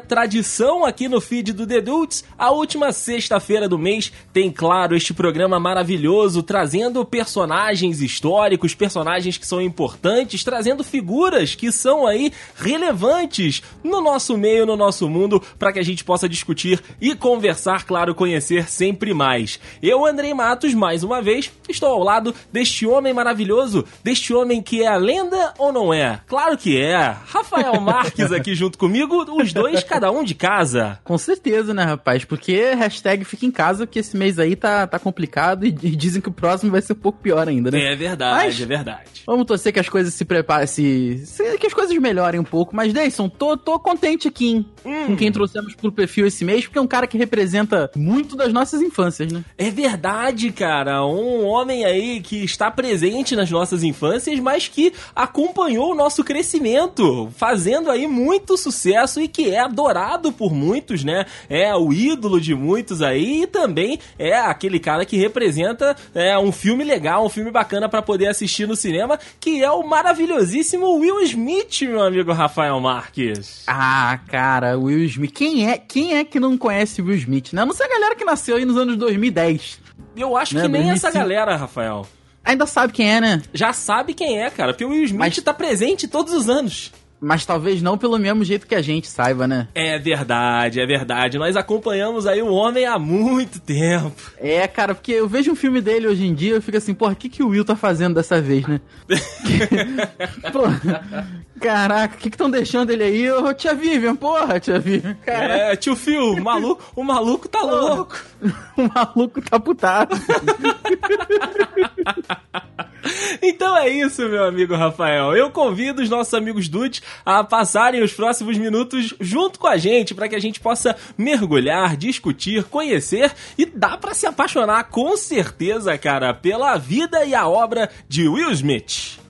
tradição aqui no feed do The Dudes, a última sexta-feira do mês tem, claro, este programa maravilhoso trazendo personagens históricos, personagens que são importantes, trazendo figuras que são aí relevantes no nosso meio, no nosso mundo, para que a gente possa discutir e conversar, claro, conhecer sempre mais. Eu, Andrei Matos, mais uma vez, estou ao lado deste homem maravilhoso, deste homem que é a lenda ou não é? Claro que é. Rafael Marques aqui junto comigo, os dois, cada um de casa. Com certeza, né, rapaz? Porque hashtag fica em casa, que esse mês aí tá, tá complicado e, dizem que o próximo vai ser um pouco pior ainda, né? É verdade, Mas, é verdade. Vamos torcer que as coisas se preparem, se, se, que as coisas melhorem um pouco. Mas, Deison, tô, tô contente aqui hum. com quem trouxemos pro perfil esse mês, porque é um cara que representa muito das nossas infâncias, né? É verdade, cara. Um homem aí que está presente nas nossas infâncias, mas que acompanhou o nosso crescimento, fazendo aí muito sucesso e que é adorado por muitos, né? É o ídolo de muitos aí e também é aquele cara que representa é, um filme legal, um filme bacana para poder assistir no cinema, que é o maravilhosíssimo Will Smith, meu amigo Rafael Marques. Ah, cara, Will Smith. Quem é, quem é que não conhece Will Smith, né? Não sei a galera que nasceu aí nos anos 2010. Eu acho né? que nem 2005. essa galera, Rafael. Ainda sabe quem é, né? Já sabe quem é, cara, porque o Will Smith Mas... tá presente todos os anos. Mas talvez não pelo mesmo jeito que a gente saiba, né? É verdade, é verdade. Nós acompanhamos aí o homem há muito tempo. É, cara, porque eu vejo um filme dele hoje em dia, eu fico assim, porra, o que, que o Will tá fazendo dessa vez, né? Pô, caraca, o que estão deixando ele aí? Ô, tia Vivian, porra, tia Vivian. Cara. É, tio Phil, o maluco, o maluco tá louco. o maluco tá putado. Então é isso, meu amigo Rafael. Eu convido os nossos amigos dudes a passarem os próximos minutos junto com a gente para que a gente possa mergulhar, discutir, conhecer e dá para se apaixonar com certeza, cara, pela vida e a obra de Will Smith.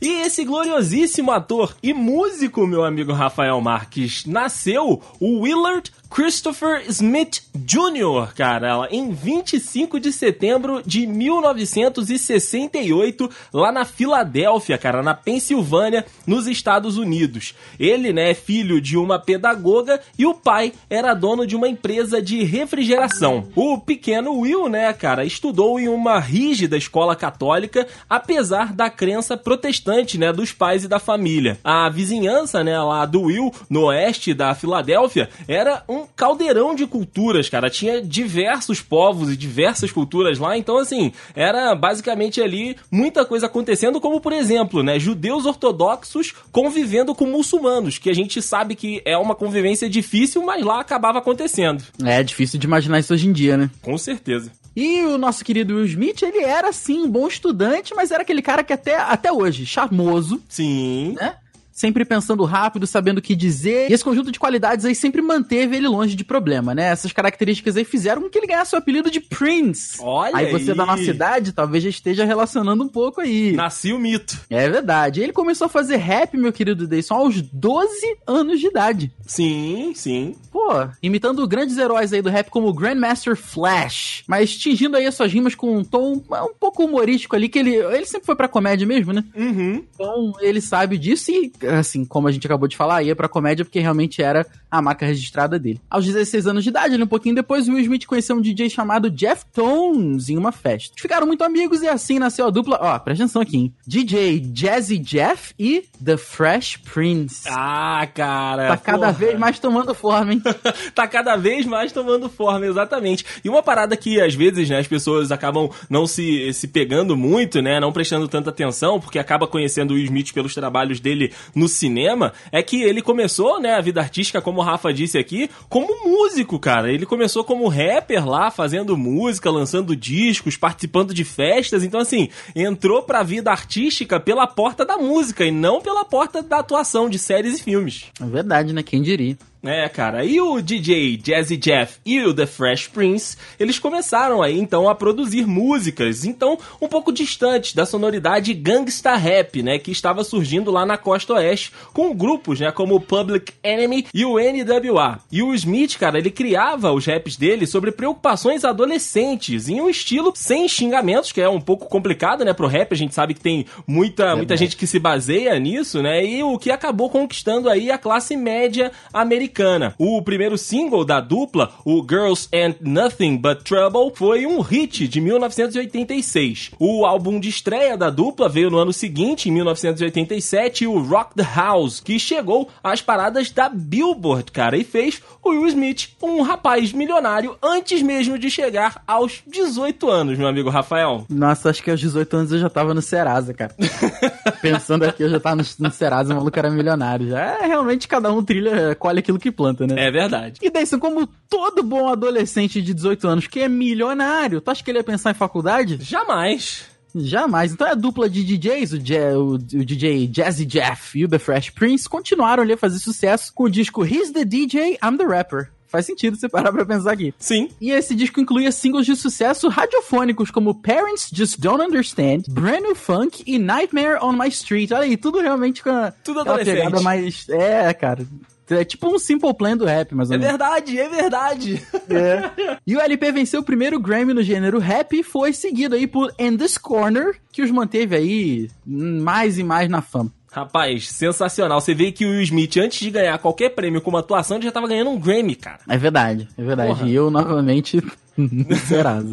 E esse gloriosíssimo ator e músico, meu amigo Rafael Marques, nasceu o Willard Christopher Smith Jr., cara, em 25 de setembro de 1968, lá na Filadélfia, cara, na Pensilvânia, nos Estados Unidos. Ele, né, é filho de uma pedagoga e o pai era dono de uma empresa de refrigeração. O pequeno Will, né, cara, estudou em uma rígida escola católica, apesar da crença protestante, né, dos pais e da família. A vizinhança, né, lá do Will, no oeste da Filadélfia, era um um caldeirão de culturas, cara. Tinha diversos povos e diversas culturas lá, então assim, era basicamente ali muita coisa acontecendo, como por exemplo, né, judeus ortodoxos convivendo com muçulmanos, que a gente sabe que é uma convivência difícil, mas lá acabava acontecendo. É difícil de imaginar isso hoje em dia, né? Com certeza. E o nosso querido Will Smith, ele era sim um bom estudante, mas era aquele cara que até, até hoje, charmoso. Sim. Né? Sempre pensando rápido, sabendo o que dizer. E esse conjunto de qualidades aí sempre manteve ele longe de problema, né? Essas características aí fizeram com que ele ganhasse o apelido de Prince. Olha aí. você da nossa idade talvez já esteja relacionando um pouco aí. Nasci o mito. É verdade. Ele começou a fazer rap, meu querido Dayson, aos 12 anos de idade. Sim, sim. Pô, imitando grandes heróis aí do rap como o Grandmaster Flash, mas tingindo aí as suas rimas com um tom um pouco humorístico ali, que ele, ele sempre foi pra comédia mesmo, né? Uhum. Então ele sabe disso e assim, como a gente acabou de falar, ia pra comédia porque realmente era a marca registrada dele. Aos 16 anos de idade, um pouquinho depois, Will Smith conheceu um DJ chamado Jeff Tones em uma festa. Ficaram muito amigos e assim nasceu a dupla, ó, presta atenção aqui, hein? DJ Jazzy Jeff e The Fresh Prince. Ah, cara. Tá cada porra. vez mais tomando forma, hein? tá cada vez mais tomando forma, exatamente. E uma parada que às vezes, né, as pessoas acabam não se, se pegando muito, né, não prestando tanta atenção, porque acaba conhecendo o Will Smith pelos trabalhos dele no cinema, é que ele começou, né, a vida artística, como o Rafa disse aqui, como músico, cara. Ele começou como rapper lá, fazendo música, lançando discos, participando de festas. Então, assim, entrou pra vida artística pela porta da música e não pela porta da atuação de séries e filmes. É verdade, né? Quem diria. É, cara, e o DJ Jazzy Jeff e o The Fresh Prince, eles começaram aí então a produzir músicas, então um pouco distantes da sonoridade gangsta rap, né, que estava surgindo lá na costa oeste, com grupos, né, como o Public Enemy e o NWA. E o Smith, cara, ele criava os raps dele sobre preocupações adolescentes, em um estilo sem xingamentos, que é um pouco complicado, né, pro rap, a gente sabe que tem muita, é muita gente que se baseia nisso, né, e o que acabou conquistando aí a classe média americana. O primeiro single da dupla, o Girls and Nothing But Trouble, foi um hit de 1986. O álbum de estreia da dupla veio no ano seguinte, em 1987, o Rock the House, que chegou às paradas da Billboard, cara, e fez o Will Smith um rapaz milionário antes mesmo de chegar aos 18 anos, meu amigo Rafael. Nossa, acho que aos 18 anos eu já tava no Serasa, cara. Pensando aqui, eu já tava no, no Serasa, o maluco era milionário. Já é realmente cada um trilha, colhe aquilo que planta, né? É verdade. E daí, como todo bom adolescente de 18 anos que é milionário, tu acha que ele ia pensar em faculdade? Jamais. Jamais. Então a dupla de DJs, o, o, o, DJ Jazzy Jeff e o The Fresh Prince, continuaram ali a fazer sucesso com o disco He's the DJ, I'm the Rapper. Faz sentido você parar pra pensar aqui. Sim. E esse disco incluía singles de sucesso radiofônicos como Parents Just Don't Understand, Brand New Funk e Nightmare on My Street. Olha aí, tudo realmente com a, tudo adolescente. pegada mais... É, cara. É tipo um Simple Plan do rap, mais ou É menos. verdade, é verdade. É. E o LP venceu o primeiro Grammy no gênero rap e foi seguido aí por In This Corner, que os manteve aí mais e mais na fama. Rapaz, sensacional. Você vê que o Will Smith, antes de ganhar qualquer prêmio com uma atuação, ele já tava ganhando um Grammy, cara. É verdade, é verdade. Porra. E eu, novamente, Serasa.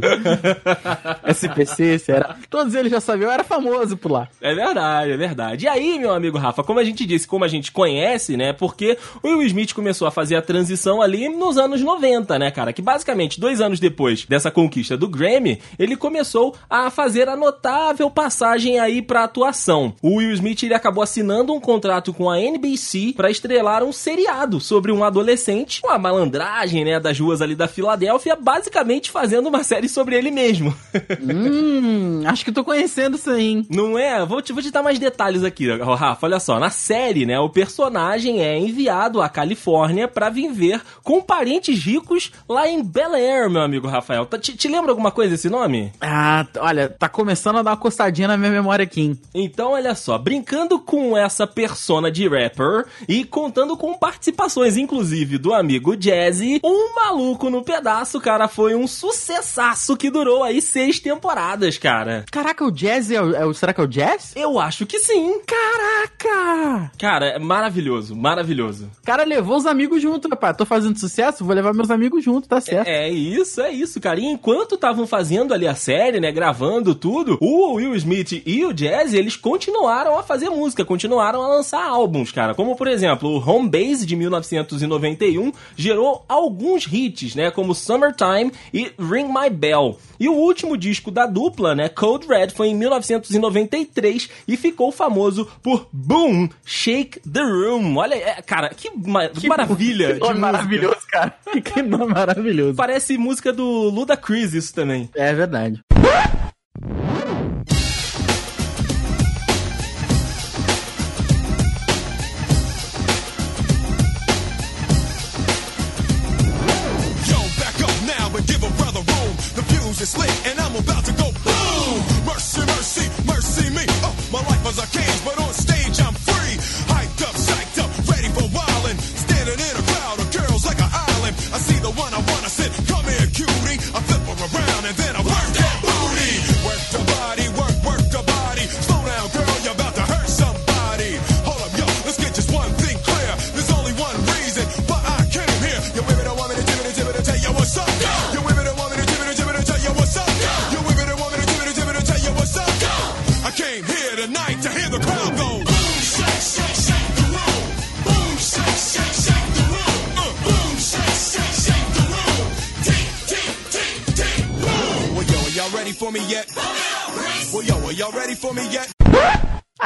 SPC, será? Todos eles já sabiam, eu era famoso por lá. É verdade, é verdade. E aí, meu amigo Rafa, como a gente disse, como a gente conhece, né? Porque o Will Smith começou a fazer a transição ali nos anos 90, né, cara? Que basicamente, dois anos depois dessa conquista do Grammy, ele começou a fazer a notável passagem aí pra atuação. O Will Smith, ele acabou assinando um contrato com a NBC para estrelar um seriado sobre um adolescente com a malandragem, né, das ruas ali da Filadélfia, basicamente fazendo uma série sobre ele mesmo. hum, acho que tô conhecendo isso aí, hein? Não é? Vou te, vou te dar mais detalhes aqui, Rafa. Olha só, na série, né, o personagem é enviado à Califórnia para viver com parentes ricos lá em Bel Air, meu amigo Rafael. Tá- Te, te lembra alguma coisa esse nome? Ah, olha, tá começando a dar uma coçadinha na minha memória aqui, hein? Então, olha só, brincando com essa persona de rapper e contando com participações, inclusive, do amigo Jazzy, um maluco no pedaço, cara, foi um sucessaço que durou aí seis temporadas, cara. Caraca, o Jazz é o, é o- Será que é o Jazz? Eu acho que sim. Caraca! Cara, é maravilhoso, maravilhoso. Cara levou os amigos junto, rapaz. Tô fazendo sucesso, vou levar meus amigos junto, tá certo. É isso, é isso, cara. E enquanto estavam fazendo ali a série, né, gravando tudo, o Will Smith e o Jazz, eles continuaram a fazer música, continuaram a lançar álbuns, cara. Como, por exemplo, o Home Base de 1991 gerou alguns hits, né, como Summertime e Ring My Bell. E o último disco da dupla, né, Code Red, foi em 1993 e ficou famoso por Boom, Shake the Room. Olha, é, cara, que, ma- que maravilha. Que nome maravilhoso, cara. Que nome maravilhoso. Parece música do Ludacris isso também. É verdade. Are y'all ready for me yet?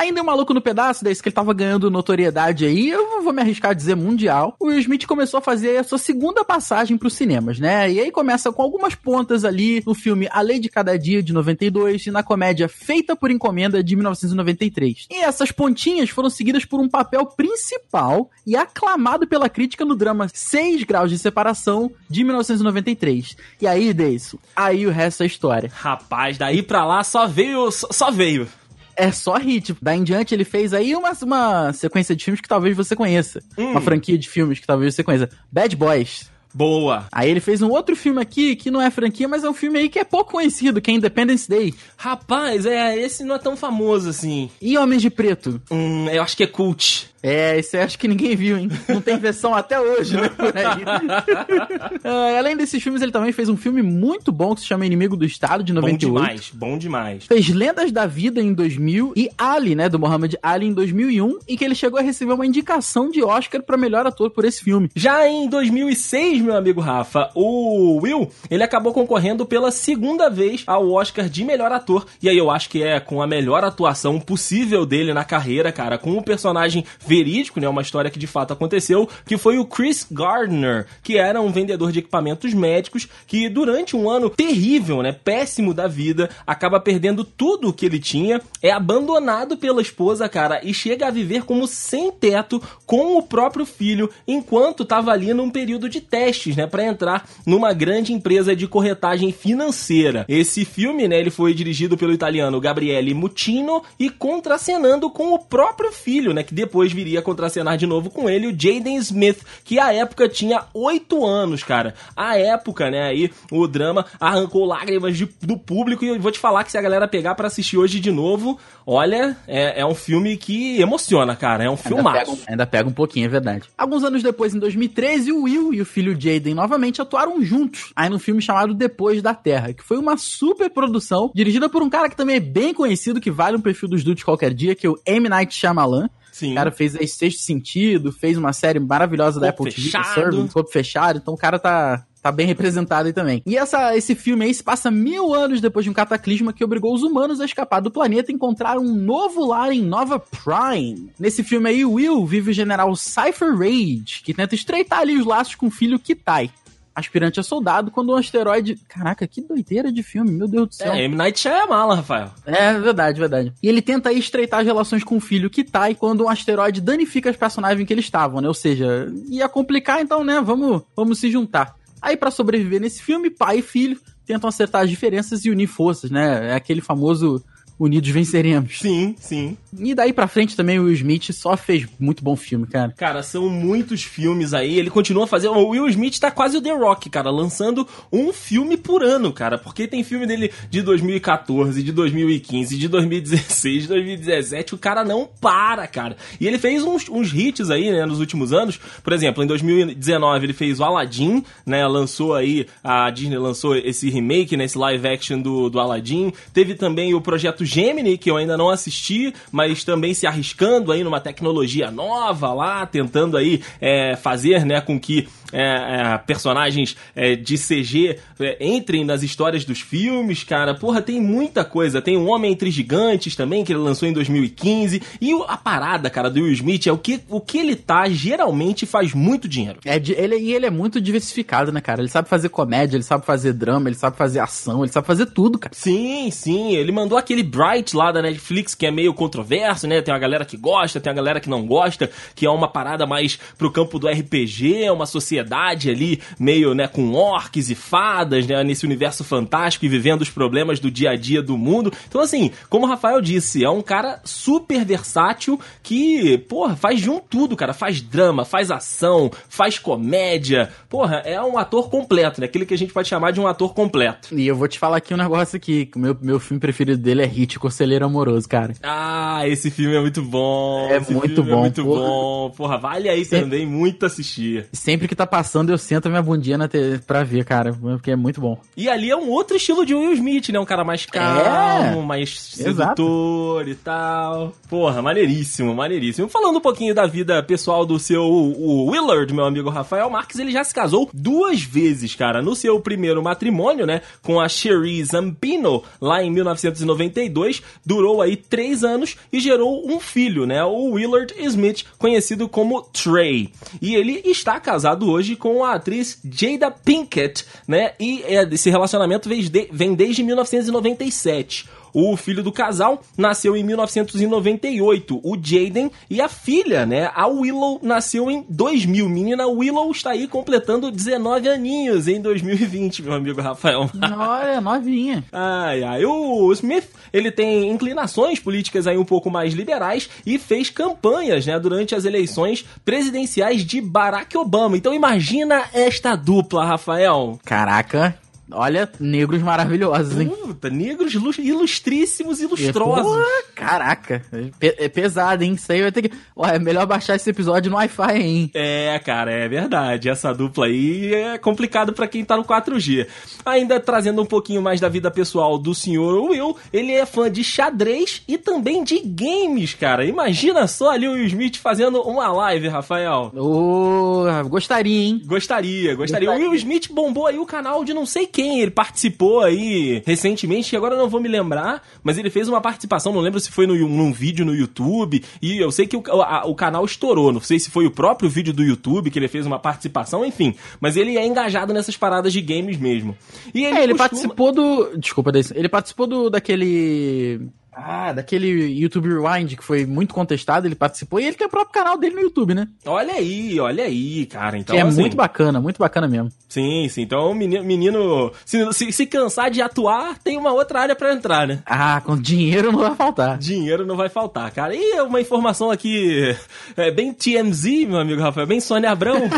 Ainda um maluco no pedaço, desde que ele tava ganhando notoriedade aí, eu vou me arriscar a dizer mundial. O Will Smith começou a fazer a sua segunda passagem pros cinemas, né? E aí começa com algumas pontas ali no filme A Lei de Cada Dia, de 92, e na comédia Feita por Encomenda, de 1993. E essas pontinhas foram seguidas por um papel principal e aclamado pela crítica no drama 6 Graus de Separação, de 1993. E aí, Deison, aí o resto é história. Rapaz, daí pra lá só veio. Só veio. É só hit. Daí em diante ele fez aí uma, uma sequência de filmes que talvez você conheça. Uma franquia de filmes que talvez você conheça. Bad Boys. Boa. Aí ele fez um outro filme aqui que não é franquia, mas é um filme aí que é pouco conhecido, que é Independence Day. Rapaz, é, esse não é tão famoso assim. E Homens de Preto. Hum, eu acho que é cult. É, esse eu acho que ninguém viu, hein? Não tem versão até hoje, né? Por aí. Ah, além desses filmes, ele também fez um filme muito bom que se chama Inimigo do Estado, de Bom 98. demais, bom demais. Fez Lendas da Vida em 2000 e Ali, né, do Muhammad Ali em 2001, e que ele chegou a receber uma indicação de Oscar pra melhor ator por esse filme. Já em 2006, meu amigo Rafa, o Will, ele acabou concorrendo pela segunda vez ao Oscar de melhor ator. E aí eu acho que é com a melhor atuação possível dele na carreira, cara, com um personagem verídico, né, uma história que de fato aconteceu, que foi o Chris Gardner, que era um vendedor de equipamentos médicos que durante um ano terrível, né, péssimo da vida, acaba perdendo tudo o que ele tinha, é abandonado pela esposa, cara, e chega a viver como sem teto com o próprio filho, enquanto tava ali num período de testes, né, para entrar numa grande empresa de corretagem financeira. Esse filme, né, ele foi dirigido pelo italiano Gabriele Muccino e contracenando com o próprio filho, né, que depois viria a contracenar de novo com ele, o Jaden Smith, que à época tinha 8 anos, cara. À época, né, aí o drama arrancou lágrimas de- do público e eu vou te falar que se a galera pegar pra assistir hoje de novo, olha, é, é um filme que emociona, cara, é um filmaço. pega, ainda pega um pouquinho, é verdade. Alguns anos depois, em 2013, o Will e o filho Jaden novamente atuaram juntos, aí num filme chamado Depois da Terra, que foi uma super produção, dirigida por um cara que também é bem conhecido, que vale um perfil dos dudes qualquer dia, que é o M. Night Shyamalan. Sim. O cara fez aí Sexto Sentido, fez uma série maravilhosa da Apple TV, Fechado. Servant, Corpo Fechado, então o cara tá... Tá bem representado aí também. E essa, esse filme aí se passa mil anos depois de um cataclisma que obrigou os humanos a escapar do planeta e encontrar um novo lar em Nova Prime. Nesse filme aí, Will vive o general Cypher Rage, que tenta estreitar ali os laços com o filho Kitai, aspirante a soldado, quando um asteroide... Caraca, que doideira de filme, meu Deus do céu. É, M. Night Shyamalan, Rafael. É verdade, verdade. E ele tenta aí estreitar as relações com o filho Kitai quando um asteroide danifica os personagens em que eles estavam, né? Ou seja, ia complicar, então, né? Vamos, vamos se juntar. Aí, pra sobreviver nesse filme, pai e filho tentam acertar as diferenças e unir forças, né? É aquele famoso unidos venceremos. Sim, sim. E daí pra frente também o Will Smith só fez muito bom filme, cara. Cara, são muitos filmes aí. Ele continua fazendo. O Will Smith tá quase o The Rock, cara, lançando um filme por ano, cara. Porque tem filme dele de 2014, de 2015, de 2016, de 2017. O cara não para, cara. E ele fez uns, uns hits aí, né, nos últimos anos. Por exemplo, em 2019 ele fez o Aladdin, né? Lançou aí. A Disney lançou esse remake, né? Esse live action do, do Aladdin. Teve também o projeto Gemini, que eu ainda não assisti, mas também se arriscando aí numa tecnologia nova lá, tentando aí é, fazer, né, com que é, é, personagens é, de CG é, entrem nas histórias dos filmes, cara. Porra, tem muita coisa. Tem o Homem Entre Gigantes também, que ele lançou em 2015. E o- a parada, cara, do Will Smith é o que, o que ele tá, geralmente faz muito dinheiro. É ele, e ele é muito diversificado, né, cara? Ele sabe fazer comédia, ele sabe fazer drama, ele sabe fazer ação, ele sabe fazer tudo, cara. Sim, sim. Ele mandou aquele Bright lá da Netflix, que é meio controverso, né? Tem uma galera que gosta, tem uma galera que não gosta, que é uma parada mais pro campo do RPG, uma sociedade ali meio, né, com orques e fadas, né? Nesse universo fantástico e vivendo os problemas do dia a dia do mundo. Então, assim, como o Rafael disse, é um cara super versátil que, porra, faz de um tudo, cara. Faz drama, faz ação, faz comédia. Porra, é um ator completo, né? Aquele que a gente pode chamar de um ator completo. E eu vou te falar aqui um negócio aqui, que o meu, meu filme preferido dele é Hit, Conselheiro Amoroso, cara. Ah, esse filme é muito bom. É muito filme bom, É muito porra. bom. Porra, vale aí também muito assistir. Sempre que tá passando, eu sento a minha bundinha na TV pra ver, cara, porque é muito bom. E ali é um outro estilo de Will Smith, né? Um cara mais calmo, mais exato. sedutor e tal. Porra, maneiríssimo, maneiríssimo. Falando um pouquinho da vida pessoal do seu Willard, meu amigo Rafael Marques, ele já se casou duas vezes, cara. No seu primeiro matrimônio, né? Com a Cherie Zampino, lá em 1992. Durou aí três anos e gerou um filho, né? O Willard Smith, conhecido como Trey. E ele está casado hoje com a atriz Jada Pinkett, né? E é, esse relacionamento vem de- vem desde 1997. O filho do casal nasceu em 1998, o Jaden, e a filha, né, a Willow, nasceu em 2000. Menina Willow está aí completando 19 aninhos em 2020, meu amigo Rafael. Olha, novinha. Ai, ai. O Smith, ele tem inclinações políticas aí um pouco mais liberais e fez campanhas, né, durante as eleições presidenciais de Barack Obama. Então imagina esta dupla, Rafael. Caraca, olha, negros maravilhosos, hein? Puta, negros ilus- ilustríssimos, ilustrosos. Pô, caraca, é pe- é pesado, hein? Isso aí vai ter que. Ué, é melhor baixar esse episódio no Wi-Fi, hein? É, cara, é verdade. Essa dupla aí é complicado pra quem tá no 4G. Ainda trazendo um pouquinho mais da vida pessoal do senhor Will, ele é fã de xadrez e também de games, cara. Imagina só ali o Will Smith fazendo uma live, Rafael. Ô, gostaria, hein? Gostaria, gostaria. O Gostaria. Will Smith bombou aí o canal de não sei quem. Ele participou aí recentemente, que agora eu não vou me lembrar, mas ele fez uma participação, não lembro se foi no, num vídeo no YouTube. E eu sei que o, a- o canal estourou. Não sei se foi o próprio vídeo do YouTube que ele fez uma participação, enfim. Mas ele é engajado nessas paradas de games mesmo. E ele, É, ele costuma- participou do. Desculpa, ele participou do daquele. Ah, daquele YouTube Rewind que foi muito contestado, ele participou e ele tem o próprio canal dele no YouTube, né? Olha aí, olha aí, cara. Então, que é assim, muito bacana, muito bacana mesmo. Sim, sim. Então o menino, menino se, se, se cansar de atuar, tem uma outra área pra entrar, né? Ah, com dinheiro não vai faltar. Dinheiro não vai faltar, cara. E uma informação aqui, é bem TMZ, meu amigo Rafael, bem Sônia Abrão,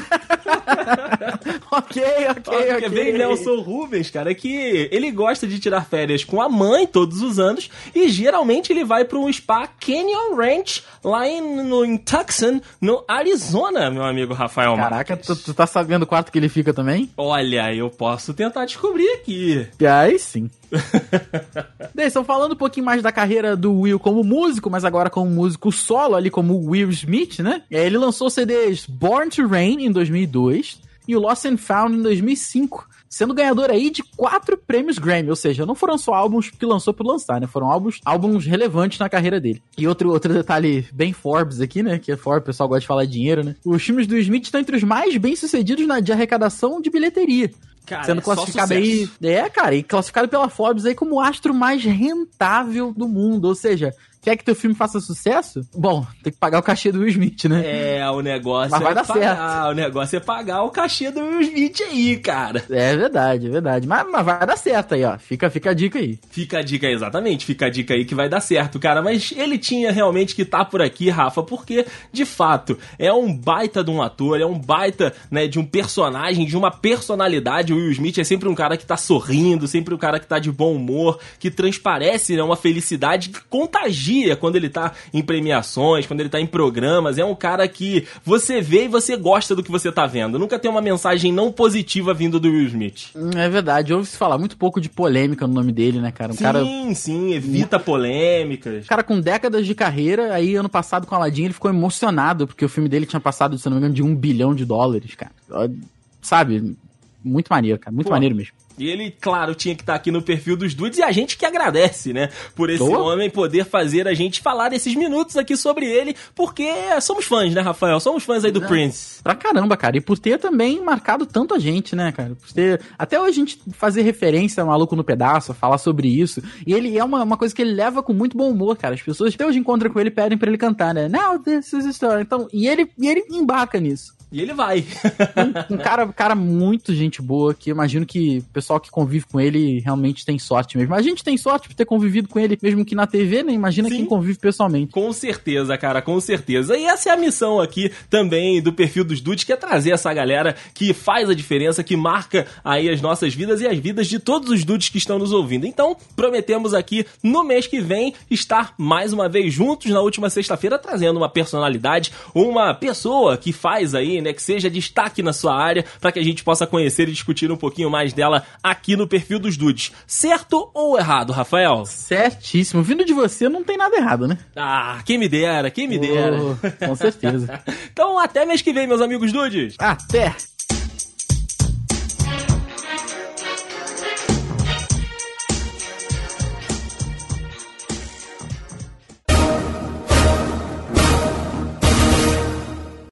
ok, ok, ok. é bem Nelson Rubens, cara, que ele gosta de tirar férias com a mãe todos os anos e geralmente ele vai para um spa Canyon Ranch lá em, no, em Tucson, no Arizona, meu amigo Rafael Caraca, tu, tu tá sabendo o quarto que ele fica também? Olha, eu posso tentar descobrir aqui. Aí sim. Deison, falando um pouquinho mais da carreira do Will como músico, mas agora como músico solo, ali como Will Smith, né? É, Ele lançou CDs Born to Rain em 2002 e o Lost and Found em 2005, sendo ganhador aí de quatro prêmios Grammy, ou seja, não foram só álbuns que lançou por lançar, né? Foram álbuns, álbuns relevantes na carreira dele. E outro, outro detalhe bem Forbes aqui, né? Que é Forbes, o pessoal gosta de falar de dinheiro, né? Os filmes do Smith estão entre os mais bem-sucedidos na de arrecadação de bilheteria. Cara, Sendo é classificado sucesso. aí. É, cara, e classificado pela Forbes aí como o astro mais rentável do mundo. Ou seja, quer que teu filme faça sucesso? Bom, tem que pagar o cachê do Will Smith, né? É, o negócio Mas vai é dar pagar, o negócio é pagar o cachê do Will Smith aí, cara. É, verdade, é verdade. Mas, mas vai dar certo aí, ó. Fica, fica a dica aí. Fica a dica aí, exatamente, fica a dica aí que vai dar certo, cara. Mas ele tinha realmente que estar por aqui, Rafa, porque, de fato, é um baita de um ator, é um baita, né, de um personagem, de uma personalidade. O Will Smith é sempre um cara que tá sorrindo, sempre um cara que tá de bom humor, que transparece, né, uma felicidade que contagia quando ele tá em premiações, quando ele tá em programas. É um cara que você vê e você gosta do que você tá vendo. Nunca tem uma mensagem não positiva vindo do Will Smith. É verdade, ouve-se falar muito pouco de polêmica no nome dele, né, cara? Um sim, cara. sim, evita polêmicas. cara com décadas de carreira, aí ano passado com Aladdin ele ficou emocionado, porque o filme dele tinha passado, se não me engano, de um bilhão de dólares, cara. Sabe? Muito maneiro, cara. Muito Pô. maneiro mesmo. E ele, claro, tinha que estar aqui no perfil dos dudes e a gente que agradece, né? Por esse Tô. homem poder fazer a gente falar esses minutos aqui sobre ele, porque somos fãs, né, Rafael? Somos fãs aí do Prince. Pra caramba, cara. E por ter também marcado tanto a gente, né, cara? Por ter. Até hoje a gente fazer referência ao Maluco no Pedaço, falar sobre isso. E ele é uma, uma coisa que ele leva com muito bom humor, cara. As pessoas até hoje encontram com ele e pedem pra ele cantar, né? Now this is a story. Então, e ele, e ele embarca nisso. E ele vai. Um cara, cara muito gente boa, que imagino que o pessoal que convive com ele realmente tem sorte mesmo. A gente tem sorte por ter convivido com ele, mesmo que na TV, né? Imagina Sim. quem convive pessoalmente. Com certeza, cara, com certeza. E essa é a missão aqui também do perfil dos dudes, que é trazer essa galera que faz a diferença, que marca aí as nossas vidas e as vidas de todos os dudes que estão nos ouvindo. Então, prometemos aqui no mês que vem estar mais uma vez juntos na última sexta-feira trazendo uma personalidade, uma pessoa que faz aí, né, que seja destaque na sua área, para que a gente possa conhecer e discutir um pouquinho mais dela aqui no perfil dos dudes. Certo ou errado, Rafael? Certíssimo. Vindo de você, não tem nada errado, né? Ah, quem me dera, quem me dera. Oh, com certeza. então, até mês que vem, meus amigos dudes. Até!